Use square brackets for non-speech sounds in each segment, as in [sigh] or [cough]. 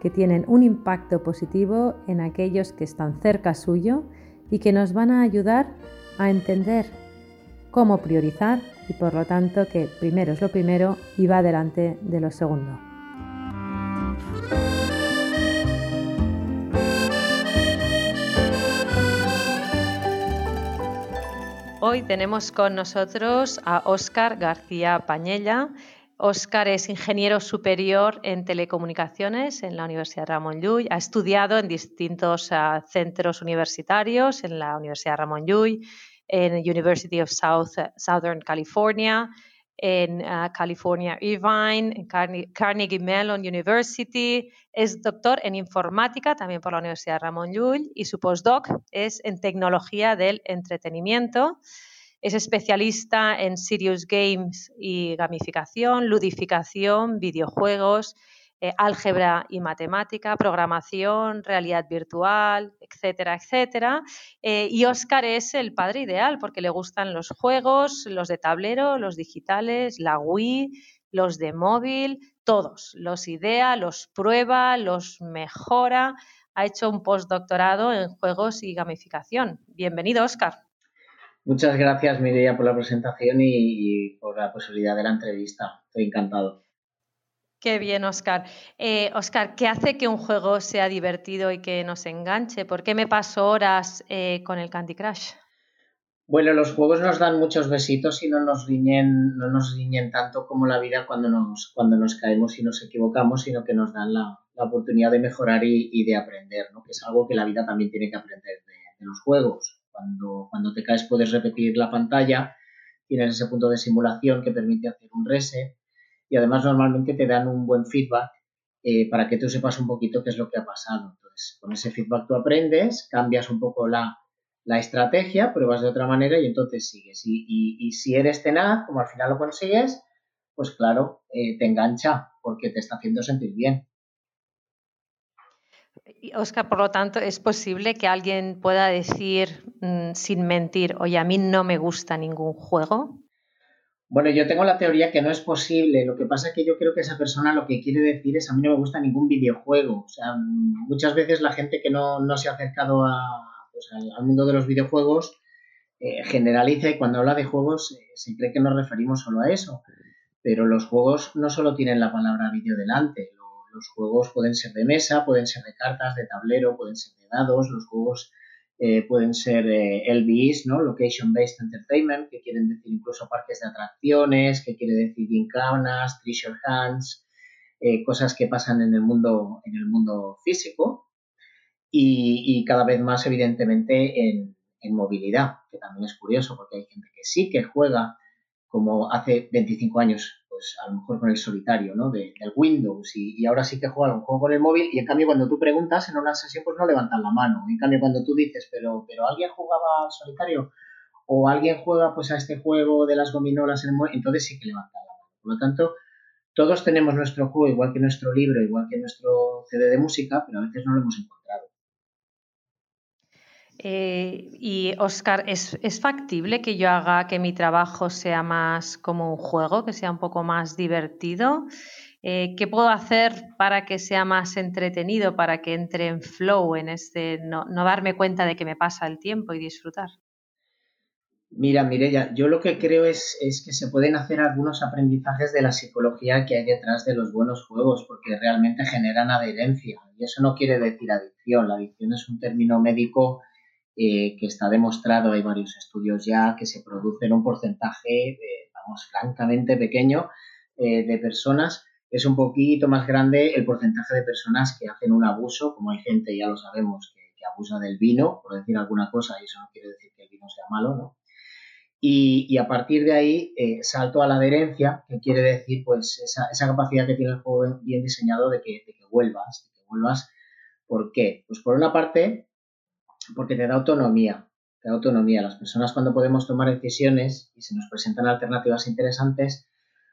que tienen un impacto positivo en aquellos que están cerca suyo y que nos van a ayudar a entender cómo priorizar y por lo tanto que primero es lo primero y va delante de lo segundo. Hoy tenemos con nosotros a Óscar García Pañella. Óscar es ingeniero superior en telecomunicaciones en la Universidad Ramón Llull. Ha estudiado en distintos uh, centros universitarios, en la Universidad Ramón Llull, en University of South, Southern California, en uh, California Irvine, en Carnegie Mellon University. Es doctor en informática también por la Universidad Ramón Llull y su postdoc es en tecnología del entretenimiento. Es especialista en serious games y gamificación, ludificación, videojuegos, eh, álgebra y matemática, programación, realidad virtual, etcétera, etcétera. Eh, y Oscar es el padre ideal porque le gustan los juegos, los de tablero, los digitales, la Wii, los de móvil, todos. Los idea, los prueba, los mejora. Ha hecho un postdoctorado en juegos y gamificación. Bienvenido, Oscar. Muchas gracias, Mireia, por la presentación y, por la posibilidad de la entrevista. Estoy encantado. Qué bien, Oscar. Eh, Oscar, ¿qué hace que un juego sea divertido y que nos enganche? ¿Por qué me paso horas eh, con el Candy Crush? Bueno, los juegos nos dan muchos besitos y no nos riñen, no nos riñen tanto como la vida cuando nos, cuando nos caemos y nos equivocamos, sino que nos dan la, oportunidad de mejorar y, de aprender, ¿no? que es algo que la vida también tiene que aprender de los juegos. Cuando, te caes puedes repetir la pantalla, tienes ese punto de simulación que permite hacer un reset y además normalmente te dan un buen feedback eh, para que tú sepas un poquito qué es lo que ha pasado. Entonces, con ese feedback tú aprendes, cambias un poco la, estrategia, pruebas de otra manera y entonces sigues. Y, si eres tenaz, como al final lo consigues, pues claro, eh, te engancha porque te está haciendo sentir bien. Oscar, por lo tanto, ¿es posible que alguien pueda decir mm, sin mentir, oye, a mí no me gusta ningún juego? Bueno, yo tengo la teoría que no es posible. Lo que pasa es que yo creo que esa persona lo que quiere decir es a mí no me gusta ningún videojuego. O sea, muchas veces la gente que no, se ha acercado pues, al, mundo de los videojuegos eh, generaliza y cuando habla de juegos eh, se cree que nos referimos solo a eso. Pero los juegos no solo tienen la palabra vídeo delante. Los juegos pueden ser de mesa, pueden ser de cartas, de tablero, pueden ser de dados. Los juegos eh, pueden ser eh, LBEs, ¿no? Location Based Entertainment, que quieren decir incluso parques de atracciones, que quiere decir gincanas, treasure hunts, eh, cosas que pasan en el mundo, en el mundo físico y, cada vez más evidentemente en, en, movilidad, que también es curioso porque hay gente que sí que juega como hace 25 años pues a lo mejor con el solitario, ¿no? De, del Windows y, ahora sí que juega un juego con el móvil y en cambio cuando tú preguntas en una sesión pues no levantan la mano. En cambio cuando tú dices, pero, pero ¿alguien jugaba al solitario? O alguien juega pues a este juego de las gominolas en el móvil, entonces sí que levantan la mano. Por lo tanto, todos tenemos nuestro juego, igual que nuestro libro, igual que nuestro CD de música, pero a veces no lo hemos encontrado. Eh, y Oscar, ¿es, factible que yo haga que mi trabajo sea más como un juego, que sea un poco más divertido? Eh, ¿Qué puedo hacer para que sea más entretenido, para que entre en flow, en este, no, darme cuenta de que me pasa el tiempo y disfrutar? Mira, Mireya, yo lo que creo es, que se pueden hacer algunos aprendizajes de la psicología que hay detrás de los buenos juegos, porque realmente generan adherencia. Y eso no quiere decir adicción. La adicción es un término médico eh, que está demostrado, hay varios estudios ya, que se produce en un porcentaje, eh, vamos, francamente pequeño eh, de personas. Es un poquito más grande el porcentaje de personas que hacen un abuso, como hay gente, ya lo sabemos, que, abusa del vino, por decir alguna cosa, y eso no quiere decir que el vino sea malo, ¿no? Y, a partir de ahí salto a la adherencia, que quiere decir pues esa, esa, capacidad que tiene el juego bien diseñado de que, de que vuelvas, de que vuelvas ¿Por qué? Pues por una parte, porque te da autonomía. Te da autonomía. Las personas cuando podemos tomar decisiones y se nos presentan alternativas interesantes,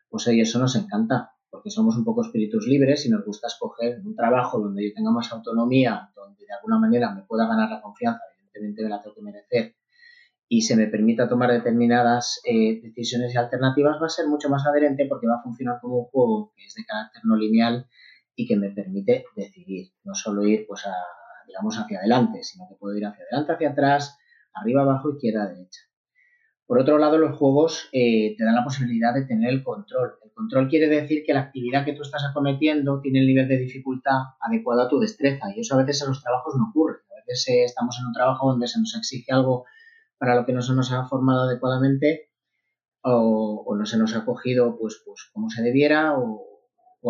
pues oye, eso nos encanta, porque somos un poco espíritus libres y nos gusta escoger un trabajo donde yo tenga más autonomía, donde de alguna manera me pueda ganar la confianza, evidentemente me la tengo que merecer, y se me permita tomar determinadas eh, decisiones y alternativas, va a ser mucho más adherente porque va a funcionar como un juego que es de carácter no lineal y que me permite decidir, no solo ir pues a, digamos, hacia adelante, sino que puedo ir hacia adelante, hacia atrás, arriba, abajo, izquierda, derecha. Por otro lado, los juegos eh, te dan la posibilidad de tener el control. El control quiere decir que la actividad que tú estás acometiendo tiene el nivel de dificultad adecuado a tu destreza y eso a veces en los trabajos no ocurre. A veces eh, estamos en un trabajo donde se nos exige algo para lo que no se nos ha formado adecuadamente o, no se nos ha cogido pues, pues como se debiera o,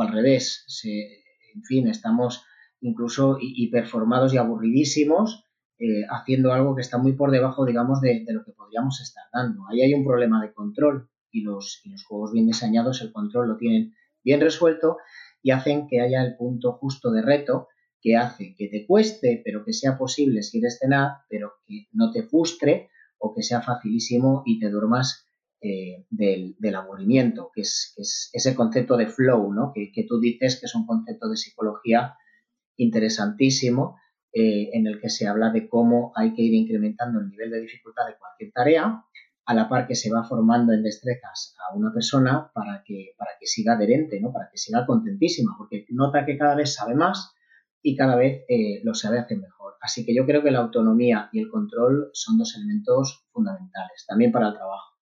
al revés. en fin, estamos incluso hiperformados y aburridísimos eh, haciendo algo que está muy por debajo, digamos, de, lo que podríamos estar dando. Ahí hay un problema de control y los, y los juegos bien diseñados el control lo tienen bien resuelto y hacen que haya el punto justo de reto que hace que te cueste, pero que sea posible si eres tenaz, pero que no te frustre o que sea facilísimo y te duermas eh, del, aburrimiento, que es, ese concepto de flow, ¿no? Que, tú dices que es un concepto de psicología interesantísimo, eh, en el que se habla de cómo hay que ir incrementando el nivel de dificultad de cualquier tarea, a la par que se va formando en destrezas a una persona para que, para que siga adherente, ¿no? para que siga contentísima, porque nota que cada vez sabe más y cada vez eh, lo sabe hacer mejor. Así que yo creo que la autonomía y el control son dos elementos fundamentales, también para el trabajo.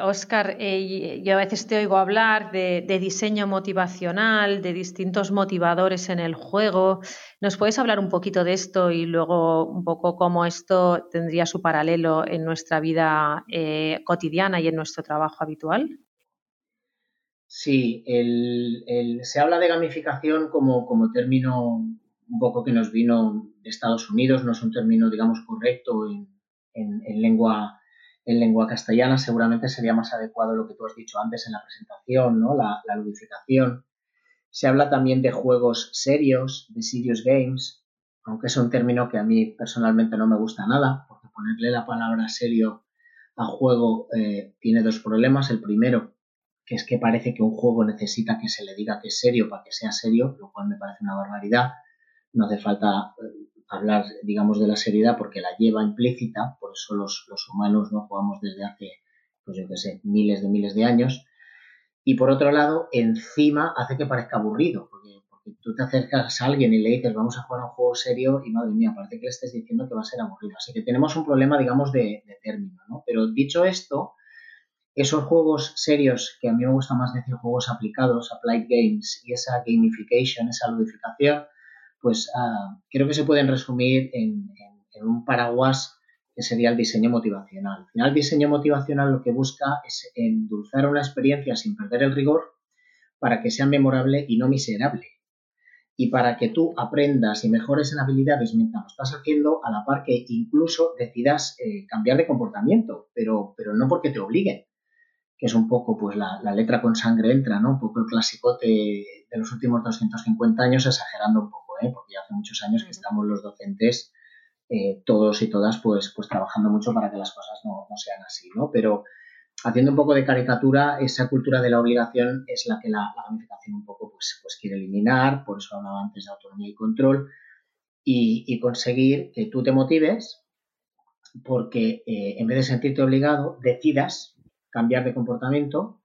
Oscar, eh, eh, yo a veces te oigo hablar de, diseño motivacional, de distintos motivadores en el juego. ¿Nos puedes hablar un poquito de esto y luego un poco cómo esto tendría su paralelo en nuestra vida cotidiana y en nuestro trabajo habitual? Sí, se habla de gamificación como, como, término un poco que nos vino de Estados Unidos, no es un término, digamos, correcto en, lengua, en lengua castellana, seguramente sería más adecuado lo que tú has dicho antes en la presentación, ¿no? la, ludificación. Se habla también de juegos serios, de serious games, aunque es un término que a mí personalmente no me gusta nada, porque ponerle la palabra serio a juego eh, tiene dos problemas. El primero, que es que parece que un juego necesita que se le diga que es serio para que sea serio, lo cual me parece una barbaridad. No hace falta eh, hablar, digamos, de la seriedad porque la lleva implícita, por eso los, humanos no jugamos desde hace, pues yo qué sé, miles de miles de años. Y por otro lado, encima hace que parezca aburrido, porque, tú te acercas a alguien y le dices vamos a jugar a un juego serio y madre mía, parece que le estés diciendo que va a ser aburrido. Así que tenemos un problema, digamos, de, de término, ¿no? Pero dicho esto, esos juegos serios, que a mí me gusta más decir juegos aplicados, applied games, y esa gamification, esa ludificación, pues ah, creo que se pueden resumir en, un paraguas que sería el diseño motivacional. Al final, el diseño motivacional lo que busca es endulzar una experiencia sin perder el rigor para que sea memorable y no miserable. Y para que tú aprendas y mejores en habilidades mientras lo estás haciendo, a la par que incluso decidas eh, cambiar de comportamiento, pero, pero no porque te obliguen, que es un poco pues la, letra con sangre entra, ¿no? Un poco el clásico de, los últimos 250 años, exagerando un poco, ¿eh? Porque ya hace muchos años que estamos los docentes, eh, todos y todas, pues, pues trabajando mucho para que las cosas no, sean así, ¿no? Pero haciendo un poco de caricatura, esa cultura de la obligación es la que la, gamificación un poco pues, pues quiere eliminar, por eso hablaba antes de autonomía y control, y, conseguir que tú te motives porque eh, en vez de sentirte obligado, decidas cambiar de comportamiento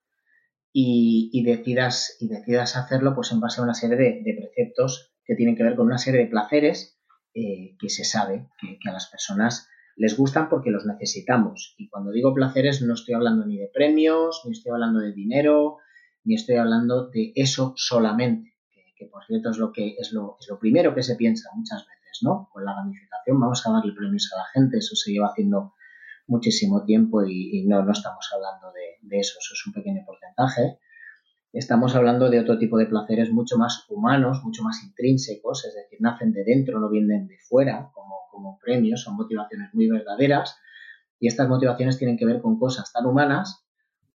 y, decidas, y decidas hacerlo pues en base a una serie de, preceptos que tienen que ver con una serie de placeres eh, que se sabe que, a las personas les gustan porque los necesitamos. Y cuando digo placeres no estoy hablando ni de premios, ni estoy hablando de dinero, ni estoy hablando de eso solamente, que, por cierto es lo que es lo, es lo primero que se piensa muchas veces, ¿no? Con la gamificación vamos a darle premios a la gente, eso se lleva haciendo muchísimo tiempo y, no, no estamos hablando de, eso, eso es un pequeño porcentaje. Estamos hablando de otro tipo de placeres mucho más humanos, mucho más intrínsecos, es decir, nacen de dentro, no vienen de fuera como, como premios, son motivaciones muy verdaderas y estas motivaciones tienen que ver con cosas tan humanas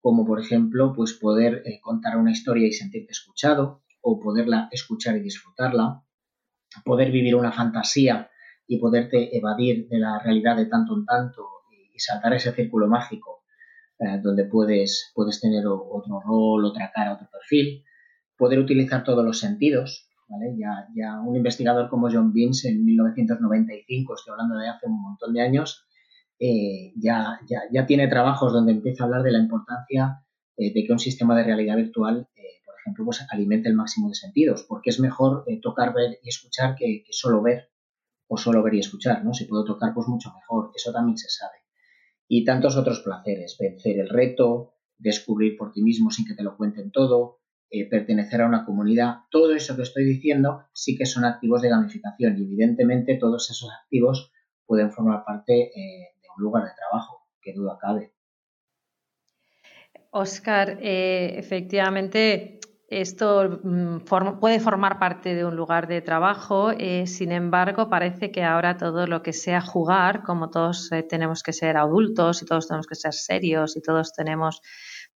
como, por ejemplo, pues poder eh, contar una historia y sentirte escuchado o poderla escuchar y disfrutarla, poder vivir una fantasía y poderte evadir de la realidad de tanto en tanto y saltar ese círculo mágico eh, donde puedes, puedes tener otro rol, otra cara, otro perfil, poder utilizar todos los sentidos. ¿vale? Ya, ya un investigador como John Beans en 1995, estoy hablando de hace un montón de años, eh, ya, ya, ya, tiene trabajos donde empieza a hablar de la importancia eh, de que un sistema de realidad virtual, por ejemplo, pues alimente el máximo de sentidos, porque es mejor tocar, ver y escuchar que, que, solo ver o solo ver y escuchar, ¿no? Si puedo tocar, pues mucho mejor, eso también se sabe y tantos otros placeres, vencer el reto, descubrir por ti mismo sin que te lo cuenten todo, eh, pertenecer a una comunidad, todo eso que estoy diciendo sí que son activos de gamificación y evidentemente todos esos activos pueden formar parte eh, de un lugar de trabajo, que duda cabe. Oscar, eh, efectivamente, esto mm, puede formar parte de un lugar de trabajo, eh, sin embargo, parece que ahora todo lo que sea jugar, como todos eh, tenemos que ser adultos y todos tenemos que ser serios y todos tenemos,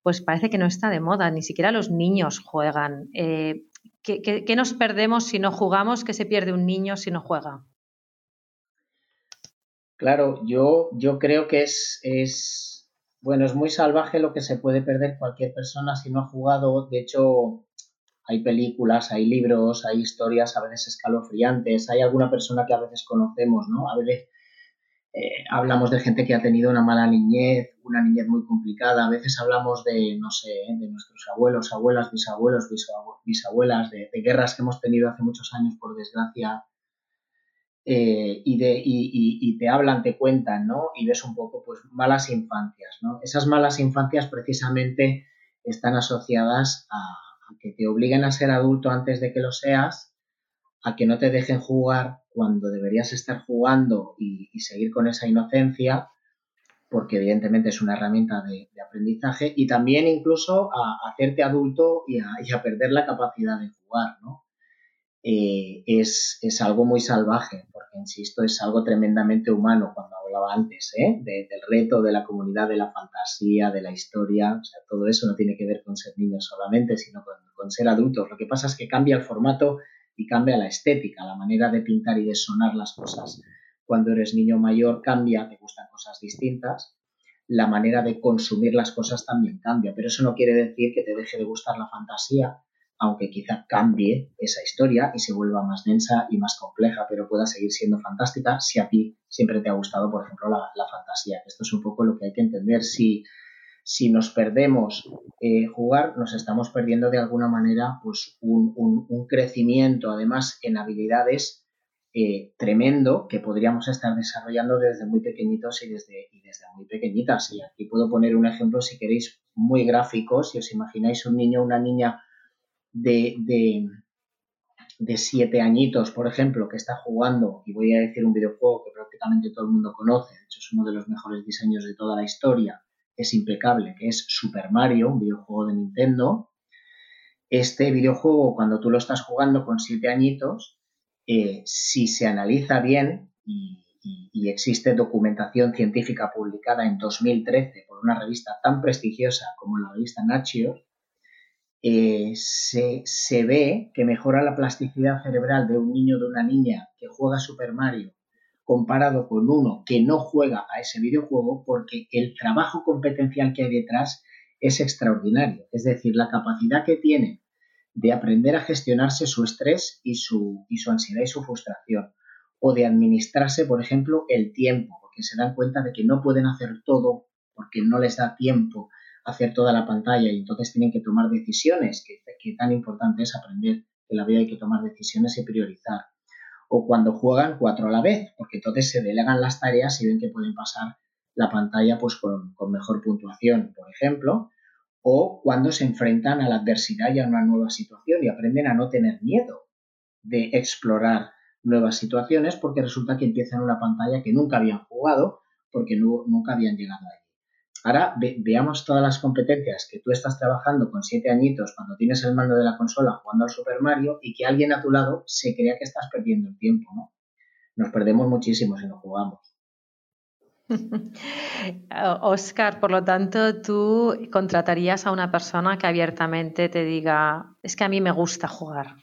pues parece que no está de moda, ni siquiera los niños juegan. Eh, ¿qué, nos perdemos si no jugamos? ¿Qué se pierde un niño si no juega? Claro, yo, yo creo que es, es bueno, es muy salvaje lo que se puede perder cualquier persona si no ha jugado. De hecho, hay películas, hay libros, hay historias a veces escalofriantes, hay alguna persona que a veces conocemos, ¿no? A veces eh, hablamos de gente que ha tenido una mala niñez, una niñez muy complicada, a veces hablamos de, no sé, de nuestros abuelos, abuelas, bisabuelos, bisabuelas, de, guerras que hemos tenido hace muchos años, por desgracia, eh, y, de, y, te hablan, te cuentan, ¿no? Y ves un poco, pues, malas infancias, ¿no? Esas malas infancias precisamente están asociadas a, que te obliguen a ser adulto antes de que lo seas, a que no te dejen jugar cuando deberías estar jugando y, seguir con esa inocencia, porque evidentemente es una herramienta de, aprendizaje, y también incluso a, hacerte adulto y a, y a perder la capacidad de jugar, ¿no? Eh, es, algo muy salvaje, porque insisto, es algo tremendamente humano cuando hablaba antes, ¿eh? del reto, de la comunidad, de la fantasía, de la historia, o sea, todo eso no tiene que ver con ser niños solamente, sino con, ser adultos. Lo que pasa es que cambia el formato y cambia la estética, la manera de pintar y de sonar las cosas. Cuando eres niño mayor cambia, te gustan cosas distintas, la manera de consumir las cosas también cambia, pero eso no quiere decir que te deje de gustar la fantasía aunque quizá cambie esa historia y se vuelva más densa y más compleja, pero pueda seguir siendo fantástica si a ti siempre te ha gustado, por ejemplo, la, fantasía. Esto es un poco lo que hay que entender. Si, si nos perdemos eh, jugar, nos estamos perdiendo de alguna manera pues, un, crecimiento, además, en habilidades eh, tremendo que podríamos estar desarrollando desde muy pequeñitos y desde, y desde muy pequeñitas. Y aquí puedo poner un ejemplo, si queréis, muy gráfico. Si os imagináis un niño o una niña de, de, siete añitos, por ejemplo, que está jugando, y voy a decir un videojuego que prácticamente todo el mundo conoce, de hecho es uno de los mejores diseños de toda la historia, es impecable, que es Super Mario, un videojuego de Nintendo. Este videojuego, cuando tú lo estás jugando con siete añitos, eh, si se analiza bien y, y, existe documentación científica publicada en 2013 por una revista tan prestigiosa como la revista Nature, eh, se, ve que mejora la plasticidad cerebral de un niño o de una niña que juega Super Mario comparado con uno que no juega a ese videojuego porque el trabajo competencial que hay detrás es extraordinario. Es decir, la capacidad que tiene de aprender a gestionarse su estrés y su, y su ansiedad y su frustración. O de administrarse, por ejemplo, el tiempo, porque se dan cuenta de que no pueden hacer todo porque no les da tiempo hacer toda la pantalla y entonces tienen que tomar decisiones, que, tan importante es aprender que en la vida hay que tomar decisiones y priorizar. O cuando juegan cuatro a la vez, porque entonces se delegan las tareas y ven que pueden pasar la pantalla pues con, mejor puntuación, por ejemplo, o cuando se enfrentan a la adversidad y a una nueva situación y aprenden a no tener miedo de explorar nuevas situaciones porque resulta que empiezan una pantalla que nunca habían jugado porque nunca habían llegado a Ahora veamos todas las competencias que tú estás trabajando con siete añitos cuando tienes el mando de la consola jugando al Super Mario y que alguien a tu lado se crea que estás perdiendo el tiempo, ¿no? Nos perdemos muchísimo si no jugamos. [laughs] Oscar, por lo tanto, tú contratarías a una persona que abiertamente te diga, es que a mí me gusta jugar.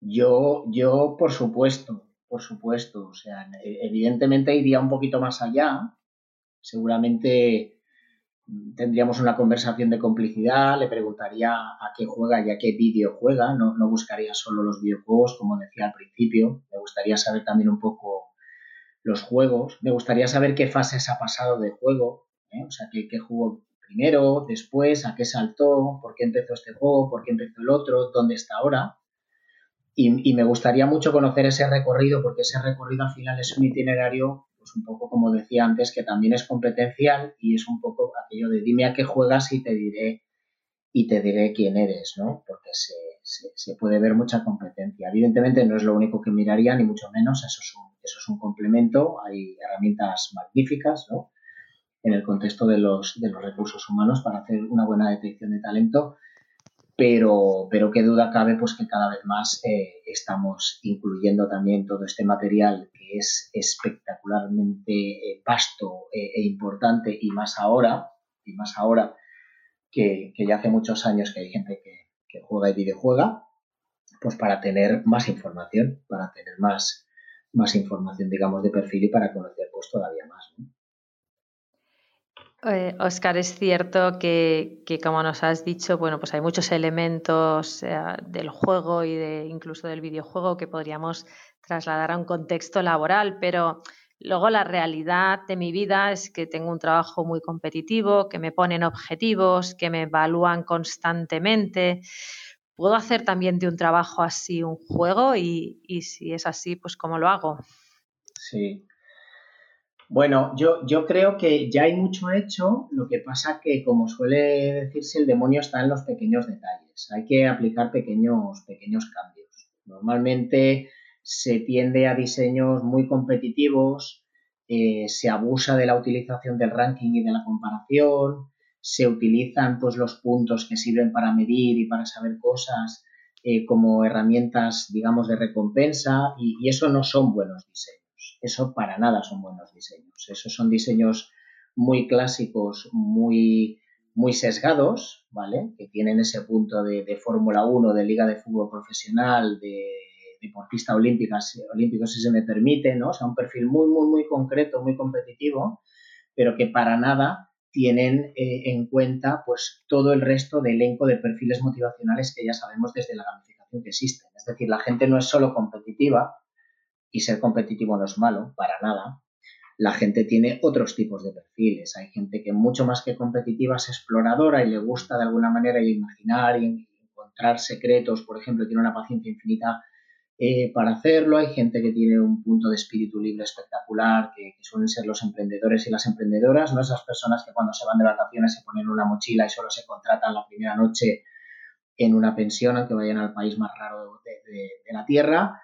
Yo, yo, por supuesto, por supuesto. O sea, evidentemente iría un poquito más allá. Seguramente tendríamos una conversación de complicidad, le preguntaría a qué juega y a qué vídeo juega, no, no, buscaría solo los videojuegos, como decía al principio, me gustaría saber también un poco los juegos, me gustaría saber qué fases ha pasado de juego, ¿eh? o sea, qué, qué jugó primero, después, a qué saltó, por qué empezó este juego, por qué empezó el otro, dónde está ahora. Y, y me gustaría mucho conocer ese recorrido, porque ese recorrido al final es un itinerario pues un poco como decía antes, que también es competencial y es un poco aquello de dime a qué juegas y te diré y te diré quién eres, ¿no? Porque se, se, puede ver mucha competencia. Evidentemente no es lo único que miraría, ni mucho menos, eso es un, eso es un complemento, hay herramientas magníficas, ¿no? En el contexto de los, de los recursos humanos para hacer una buena detección de talento, pero, pero qué duda cabe pues que cada vez más eh, estamos incluyendo también todo este material que es espectacularmente eh, vasto eh, e importante y más ahora, y más ahora que, ya hace muchos años que hay gente que, juega y videojuega, pues para tener más información, para tener más, más información, digamos, de perfil y para conocer pues todavía más. Oscar, es cierto que, como nos has dicho, bueno, pues hay muchos elementos eh, del juego y de incluso del videojuego que podríamos trasladar a un contexto laboral, pero luego la realidad de mi vida es que tengo un trabajo muy competitivo, que me ponen objetivos, que me evalúan constantemente. ¿Puedo hacer también de un trabajo así un juego? Y, y si es así, pues ¿cómo lo hago? Sí, bueno, yo, yo creo que ya hay mucho hecho, lo que pasa que, como suele decirse, el demonio está en los pequeños detalles. Hay que aplicar pequeños, pequeños cambios. Normalmente se tiende a diseños muy competitivos, eh, se abusa de la utilización del ranking y de la comparación, se utilizan pues, los puntos que sirven para medir y para saber cosas eh, como herramientas, digamos, de recompensa, y eso no son buenos diseños. Eso para nada son buenos diseños. Esos son diseños muy clásicos, muy, muy sesgados, ¿vale? Que tienen ese punto de, Fórmula 1, de Liga de Fútbol Profesional, de deportista olímpica, olímpico, si se me permite, ¿no? O sea, un perfil muy, muy, muy concreto, muy competitivo, pero que para nada tienen eh, en cuenta pues todo el resto de elenco de perfiles motivacionales que ya sabemos desde la gamificación que existen. Es decir, la gente no es solo competitiva, y ser competitivo no es malo, para nada. La gente tiene otros tipos de perfiles. Hay gente que mucho más que competitiva es exploradora y le gusta de alguna manera imaginar y encontrar secretos, por ejemplo, tiene una paciencia infinita eh, para hacerlo. Hay gente que tiene un punto de espíritu libre espectacular, que, suelen ser los emprendedores y las emprendedoras, no esas personas que cuando se van de vacaciones se ponen una mochila y solo se contratan la primera noche en una pensión, aunque vayan al país más raro de la Tierra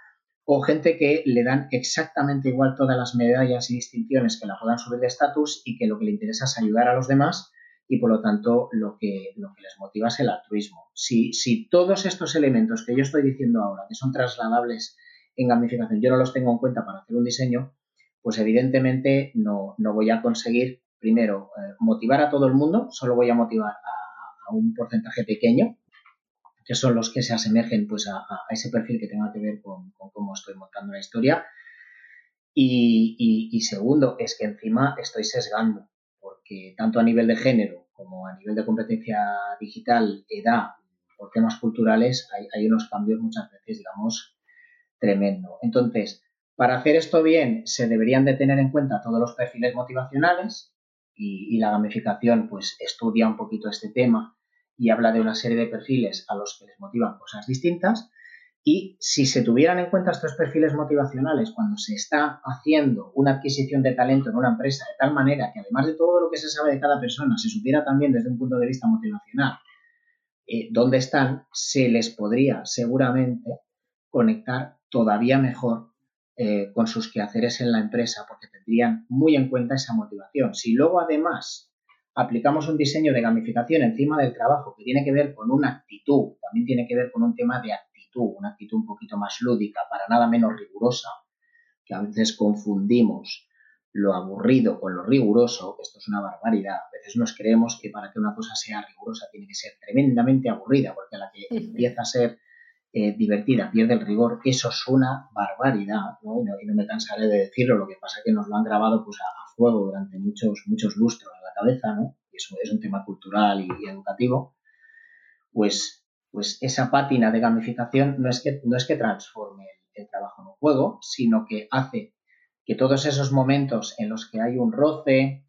o gente que le dan exactamente igual todas las medallas y distinciones que la puedan subir de estatus y que lo que le interesa es ayudar a los demás y por lo tanto lo que, lo que les motiva es el altruismo. Si, si todos estos elementos que yo estoy diciendo ahora, que son trasladables en gamificación, yo no los tengo en cuenta para hacer un diseño, pues evidentemente no, voy a conseguir, primero, eh, motivar a todo el mundo, solo voy a motivar a un porcentaje pequeño que son los que se asemejen pues, a, ese perfil que tenga que ver con, cómo estoy montando la historia. Y, segundo, es que encima estoy sesgando, porque tanto a nivel de género como a nivel de competencia digital, edad, por temas culturales, hay, unos cambios muchas veces, digamos, tremendo. Entonces, para hacer esto bien, se deberían de tener en cuenta todos los perfiles motivacionales y, y la gamificación, pues, estudia un poquito este tema y habla de una serie de perfiles a los que les motivan cosas distintas. Y si se tuvieran en cuenta estos perfiles motivacionales cuando se está haciendo una adquisición de talento en una empresa de tal manera que además de todo lo que se sabe de cada persona, se supiera también desde un punto de vista motivacional eh, dónde están, se les podría seguramente conectar todavía mejor eh, con sus quehaceres en la empresa porque tendrían muy en cuenta esa motivación. Si luego además aplicamos un diseño de gamificación encima del trabajo que tiene que ver con una actitud, también tiene que ver con un tema de actitud, una actitud un poquito más lúdica, para nada menos rigurosa, que a veces confundimos lo aburrido con lo riguroso, esto es una barbaridad. A veces nos creemos que para que una cosa sea rigurosa tiene que ser tremendamente aburrida, porque a la que empieza a ser eh, divertida, pierde el rigor, eso es una barbaridad, ¿no? Y, ¿no? me cansaré de decirlo, lo que pasa es que nos lo han grabado pues, a, fuego durante muchos, muchos lustros en la cabeza, ¿no? Y eso es un tema cultural y, educativo, pues, pues esa pátina de gamificación no es que, no es que transforme el, trabajo en un juego, sino que hace que todos esos momentos en los que hay un roce,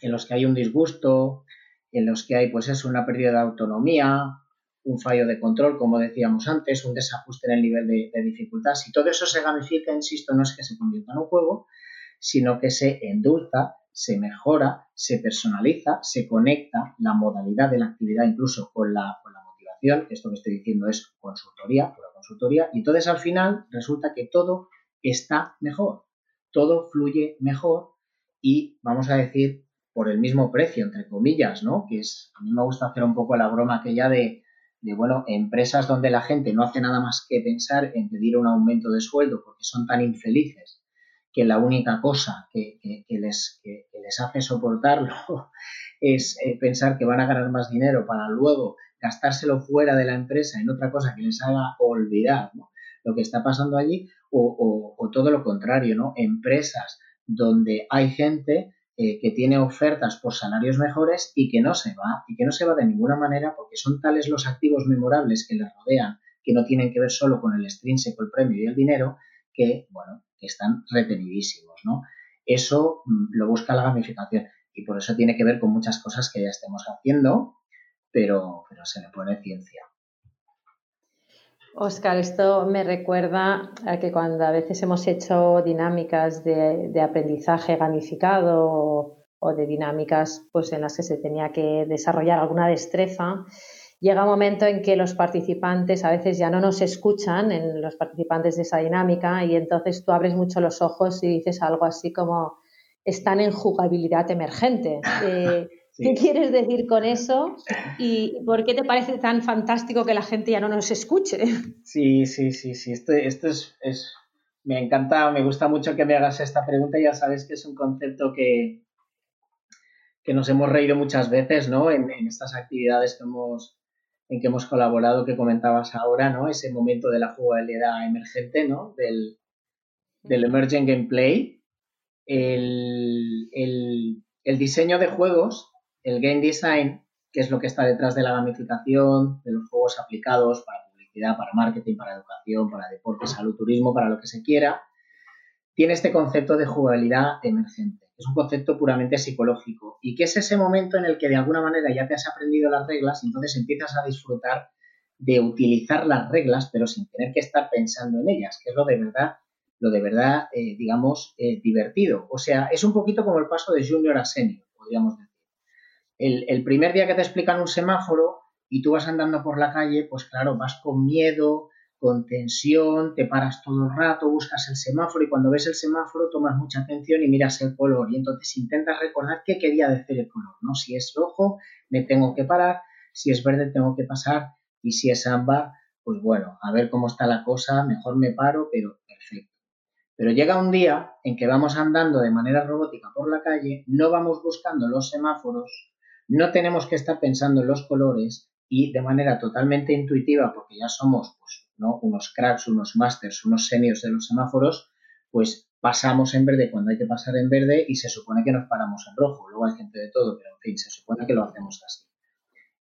en los que hay un disgusto, en los que hay pues es una pérdida de autonomía, un fallo de control, como decíamos antes, un desajuste en el nivel de, dificultad. Si todo eso se gamifica, insisto, no es que se convierta en un juego, sino que se endulza, se mejora, se personaliza, se conecta la modalidad de la actividad incluso con la, con la motivación. Esto que estoy diciendo es consultoría, pura consultoría. Y entonces al final resulta que todo está mejor, todo fluye mejor y vamos a decir por el mismo precio, entre comillas, ¿no? Que es, a mí me gusta hacer un poco la broma aquella de de, bueno, empresas donde la gente no hace nada más que pensar en pedir un aumento de sueldo porque son tan infelices que la única cosa que, les, les, hace soportarlo [laughs] es eh, pensar que van a ganar más dinero para luego gastárselo fuera de la empresa en otra cosa que les haga olvidar lo que está pasando allí, o, todo lo contrario, ¿no? Empresas donde hay gente eh, que tiene ofertas por salarios mejores y que no se va, y que no se va de ninguna manera porque son tales los activos memorables que le rodean, que no tienen que ver solo con el extrínseco, el premio y el dinero, que, bueno, están retenidísimos, ¿no? Eso mm, lo busca la gamificación y por eso tiene que ver con muchas cosas que ya estemos haciendo, pero, pero se le pone ciencia. Oscar, esto me recuerda a que cuando a veces hemos hecho dinámicas de, aprendizaje gamificado o, de dinámicas pues, en las que se tenía que desarrollar alguna destreza, llega un momento en que los participantes a veces ya no nos escuchan, en los participantes de esa dinámica, y entonces tú abres mucho los ojos y dices algo así como están en jugabilidad emergente. [laughs] Eh, ¿Qué quieres decir con eso? ¿Y por qué te parece tan fantástico que la gente ya no nos escuche? Sí, sí, sí, sí. Esto, esto es, Me encanta, me gusta mucho que me hagas esta pregunta. Ya sabes que es un concepto que, que nos hemos reído muchas veces, ¿no? En, estas actividades que hemos, en que hemos colaborado, que comentabas ahora, ¿no? Ese momento de la jugabilidad emergente, ¿no? Del, del emergent gameplay. El, el, el diseño de juegos el game design, que es lo que está detrás de la gamificación, de los juegos aplicados para publicidad, para marketing, para educación, para deporte, salud, turismo, para lo que se quiera, tiene este concepto de jugabilidad emergente. Es un concepto puramente psicológico y que es ese momento en el que de alguna manera ya te has aprendido las reglas y entonces empiezas a disfrutar de utilizar las reglas, pero sin tener que estar pensando en ellas, que es lo de verdad, lo de verdad, eh, digamos, eh, divertido. O sea, es un poquito como el paso de junior a senior, podríamos decir el, primer día que te explican un semáforo y tú vas andando por la calle, pues claro, vas con miedo, con tensión, te paras todo el rato, buscas el semáforo y cuando ves el semáforo tomas mucha atención y miras el color y entonces intentas recordar qué quería decir el color, ¿no? Si es rojo, me tengo que parar, si es verde, tengo que pasar y si es ámbar, pues bueno, a ver cómo está la cosa, mejor me paro, pero perfecto. Pero llega un día en que vamos andando de manera robótica por la calle, no vamos buscando los semáforos, no tenemos que estar pensando en los colores y de manera totalmente intuitiva, porque ya somos pues, ¿no? unos cracks, unos masters, unos seniors de los semáforos, pues pasamos en verde cuando hay que pasar en verde y se supone que nos paramos en rojo. Luego hay gente de todo, pero en fin, se supone que lo hacemos así.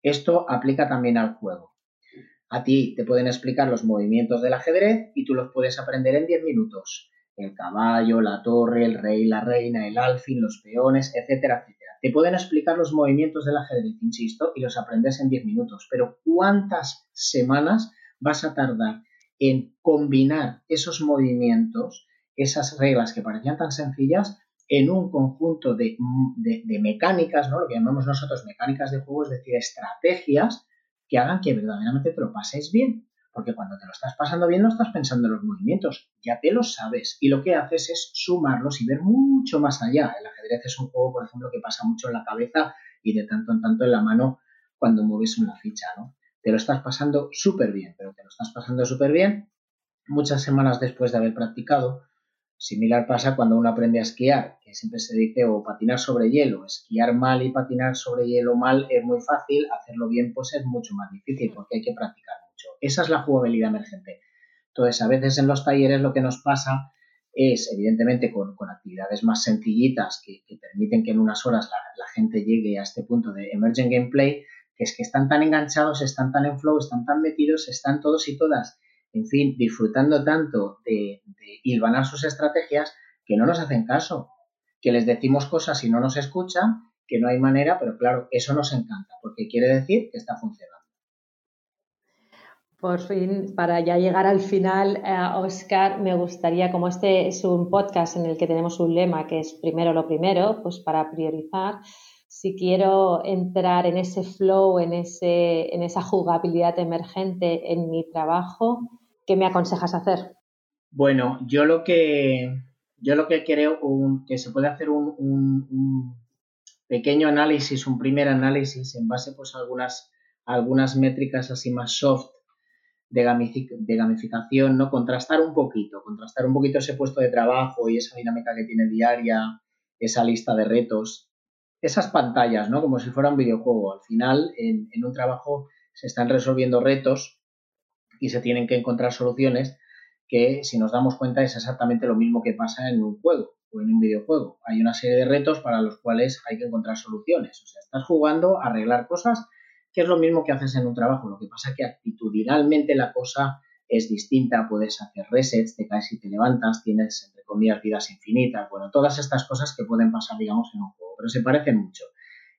Esto aplica también al juego. A ti te pueden explicar los movimientos del ajedrez y tú los puedes aprender en 10 minutos. El caballo, la torre, el rey, la reina, el alfil, los peones, etcétera, etcétera. Te pueden explicar los movimientos del ajedrez, insisto, y los aprendes en 10 minutos, pero ¿cuántas semanas vas a tardar en combinar esos movimientos, esas reglas que parecían tan sencillas, en un conjunto de, mecánicas, ¿no? lo que llamamos nosotros mecánicas de juego, es decir, estrategias que hagan que verdaderamente te lo pases bien? Porque cuando te lo estás pasando bien no estás pensando en los movimientos, ya te lo sabes y lo que haces es sumarlos y ver mucho más allá. El ajedrez es un juego, por ejemplo, que pasa mucho en la cabeza y de tanto en tanto en la mano cuando mueves una ficha, ¿no? Te lo estás pasando súper bien, pero te lo estás pasando súper bien muchas semanas después de haber practicado. Similar pasa cuando uno aprende a esquiar, que siempre se dice o patinar sobre hielo. Esquiar mal y patinar sobre hielo mal es muy fácil, hacerlo bien pues es mucho más difícil porque hay que practicar Esa es la jugabilidad emergente. Entonces, a veces en los talleres lo que nos pasa es, evidentemente, con, actividades más sencillitas que, permiten que en unas horas la, gente llegue a este punto de emergent gameplay, que es que están tan enganchados, están tan en flow, están tan metidos, están todos y todas, en fin, disfrutando tanto de, de hilvanar sus estrategias que no nos hacen caso, que les decimos cosas y no nos escuchan, que no hay manera, pero claro, eso nos encanta, porque quiere decir que está funcionando. Por fin, para ya llegar al final, Oscar, eh, me gustaría, como este es un podcast en el que tenemos un lema que es primero lo primero, pues para priorizar, si quiero entrar en ese flow, en, ese, en esa jugabilidad emergente en mi trabajo, ¿qué me aconsejas hacer? Bueno, yo lo que, yo lo que creo que se puede hacer un, un, pequeño análisis, un primer análisis en base pues, a algunas, algunas métricas así más soft de, gamificación, ¿no? Contrastar un poquito, contrastar un poquito ese puesto de trabajo y esa dinámica que tiene diaria, esa lista de retos, esas pantallas, ¿no? Como si fuera un videojuego. Al final, en, en un trabajo se están resolviendo retos y se tienen que encontrar soluciones que, si nos damos cuenta, es exactamente lo mismo que pasa en un juego o en un videojuego. Hay una serie de retos para los cuales hay que encontrar soluciones. O sea, estás jugando a arreglar cosas que es lo mismo que haces en un trabajo. Lo que pasa que actitudinalmente la cosa es distinta, puedes hacer resets, te caes y te levantas, tienes, entre comillas, vidas infinitas, bueno, todas estas cosas que pueden pasar, digamos, en un juego, pero se parecen mucho.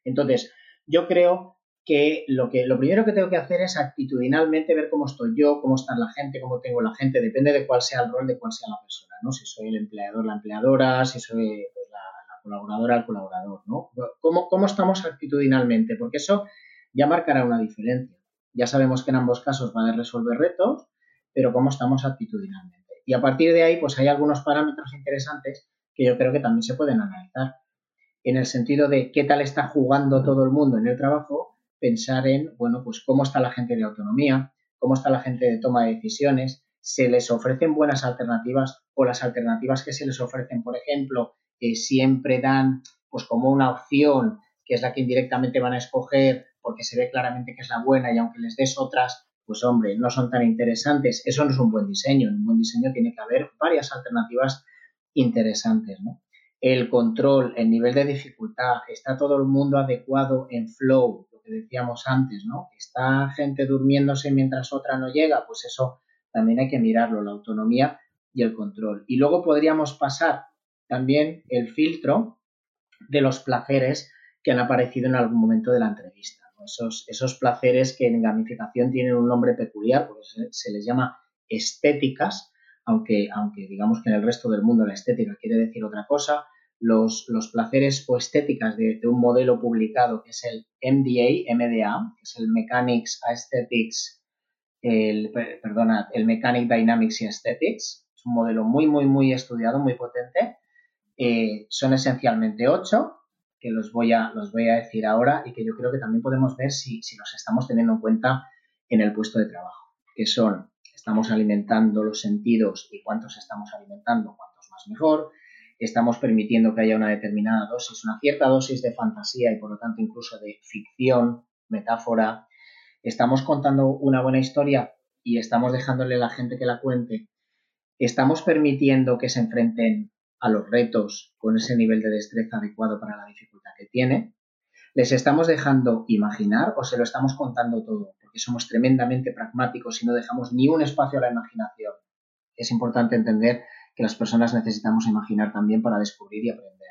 Entonces, yo creo que lo, que lo primero que tengo que hacer es actitudinalmente ver cómo estoy yo, cómo está la gente, cómo tengo la gente, depende de cuál sea el rol, de cuál sea la persona, ¿no? Si soy el empleador, la empleadora, si soy pues, la, colaboradora, el colaborador, ¿no? ¿Cómo, ¿Cómo estamos actitudinalmente? Porque eso ya marcará una diferencia. Ya sabemos que en ambos casos van a resolver retos, pero cómo estamos actitudinalmente. Y a partir de ahí, pues hay algunos parámetros interesantes que yo creo que también se pueden analizar. En el sentido de qué tal está jugando todo el mundo en el trabajo, pensar en, bueno, pues cómo está la gente de autonomía, cómo está la gente de toma de decisiones, se les ofrecen buenas alternativas o las alternativas que se les ofrecen, por ejemplo, siempre dan pues como una opción que es la que indirectamente van a escoger porque se ve claramente que es la buena y aunque les des otras, pues hombre, no son tan interesantes. Eso no es un buen diseño. En un buen diseño tiene que haber varias alternativas interesantes, ¿no? El control, el nivel de dificultad, está todo el mundo adecuado en flow, lo que decíamos antes, ¿no? Está gente durmiéndose mientras otra no llega, pues eso también hay que mirarlo, la autonomía y el control. Y luego podríamos pasar también el filtro de los placeres que han aparecido en algún momento de la entrevista esos, placeres que en gamificación tienen un nombre peculiar, porque se, les llama estéticas, aunque, aunque digamos que en el resto del mundo la estética quiere decir otra cosa, los, placeres o estéticas de, un modelo publicado que es el MDA, MDA, que es el Mechanics Aesthetics, el, perdona, el Mechanic Dynamics y Aesthetics, es un modelo muy, muy, muy estudiado, muy potente. Eh, son esencialmente ocho que los voy, a, los voy a decir ahora y que yo creo que también podemos ver si, si los estamos teniendo en cuenta en el puesto de trabajo, que son, estamos alimentando los sentidos y cuántos estamos alimentando, cuántos más mejor, estamos permitiendo que haya una determinada dosis, una cierta dosis de fantasía y por lo tanto incluso de ficción, metáfora, estamos contando una buena historia y estamos dejándole a la gente que la cuente, estamos permitiendo que se enfrenten a los retos con ese nivel de destreza adecuado para la dificultad que tiene, les estamos dejando imaginar o se lo estamos contando todo, porque somos tremendamente pragmáticos y no dejamos ni un espacio a la imaginación. Es importante entender que las personas necesitamos imaginar también para descubrir y aprender.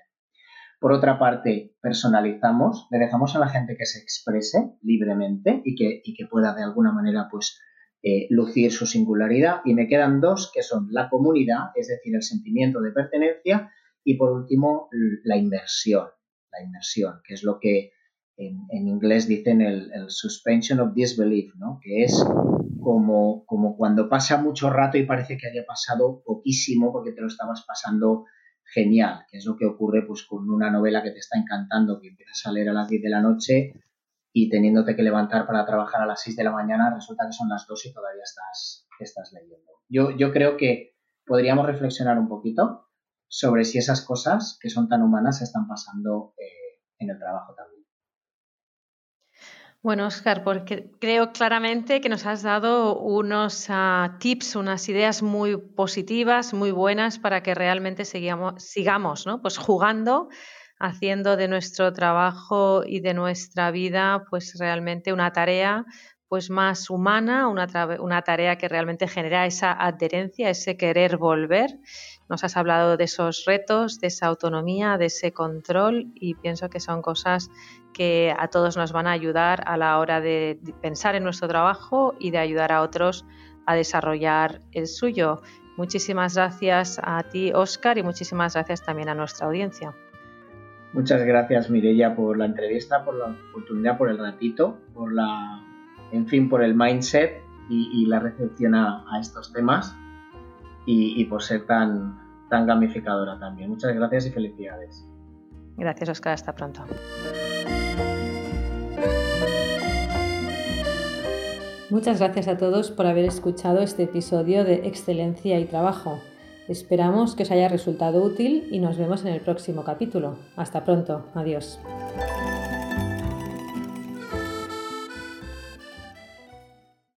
Por otra parte, personalizamos, le dejamos a la gente que se exprese libremente y que, y que pueda de alguna manera pues eh, lucir su singularidad. Y me quedan dos que son la comunidad, es decir, el sentimiento de pertenencia, y por último la inmersión, la inmersión, que es lo que en, inglés dicen el, suspension of disbelief, ¿no? que es como, como cuando pasa mucho rato y parece que haya pasado poquísimo porque te lo estabas pasando genial, que es lo que ocurre pues con una novela que te está encantando, que empiezas a leer a las 10 de la noche y teniéndote que levantar para trabajar a las 6 de la mañana, resulta que son las 2 y todavía estás, estás leyendo. Yo, yo creo que podríamos reflexionar un poquito sobre si esas cosas que son tan humanas se están pasando eh, en el trabajo también. Bueno, Oscar, porque creo claramente que nos has dado unos ah, tips, unas ideas muy positivas, muy buenas para que realmente sigamos, sigamos ¿no? pues jugando, haciendo de nuestro trabajo y de nuestra vida pues realmente una tarea pues más humana, una, una, tarea que realmente genera esa adherencia, ese querer volver. Nos has hablado de esos retos, de esa autonomía, de ese control y pienso que son cosas que a todos nos van a ayudar a la hora de pensar en nuestro trabajo y de ayudar a otros a desarrollar el suyo. Muchísimas gracias a ti, Oscar, y muchísimas gracias también a nuestra audiencia. Muchas gracias, Mirella, por la entrevista, por la oportunidad, por el ratito, por la en fin, por el mindset y, la recepción a, estos temas y, por ser tan, tan gamificadora también. Muchas gracias y felicidades. Gracias, Oscar. Hasta pronto. Muchas gracias a todos por haber escuchado este episodio de Excelencia y Trabajo. Esperamos que os haya resultado útil y nos vemos en el próximo capítulo. Hasta pronto. Adiós.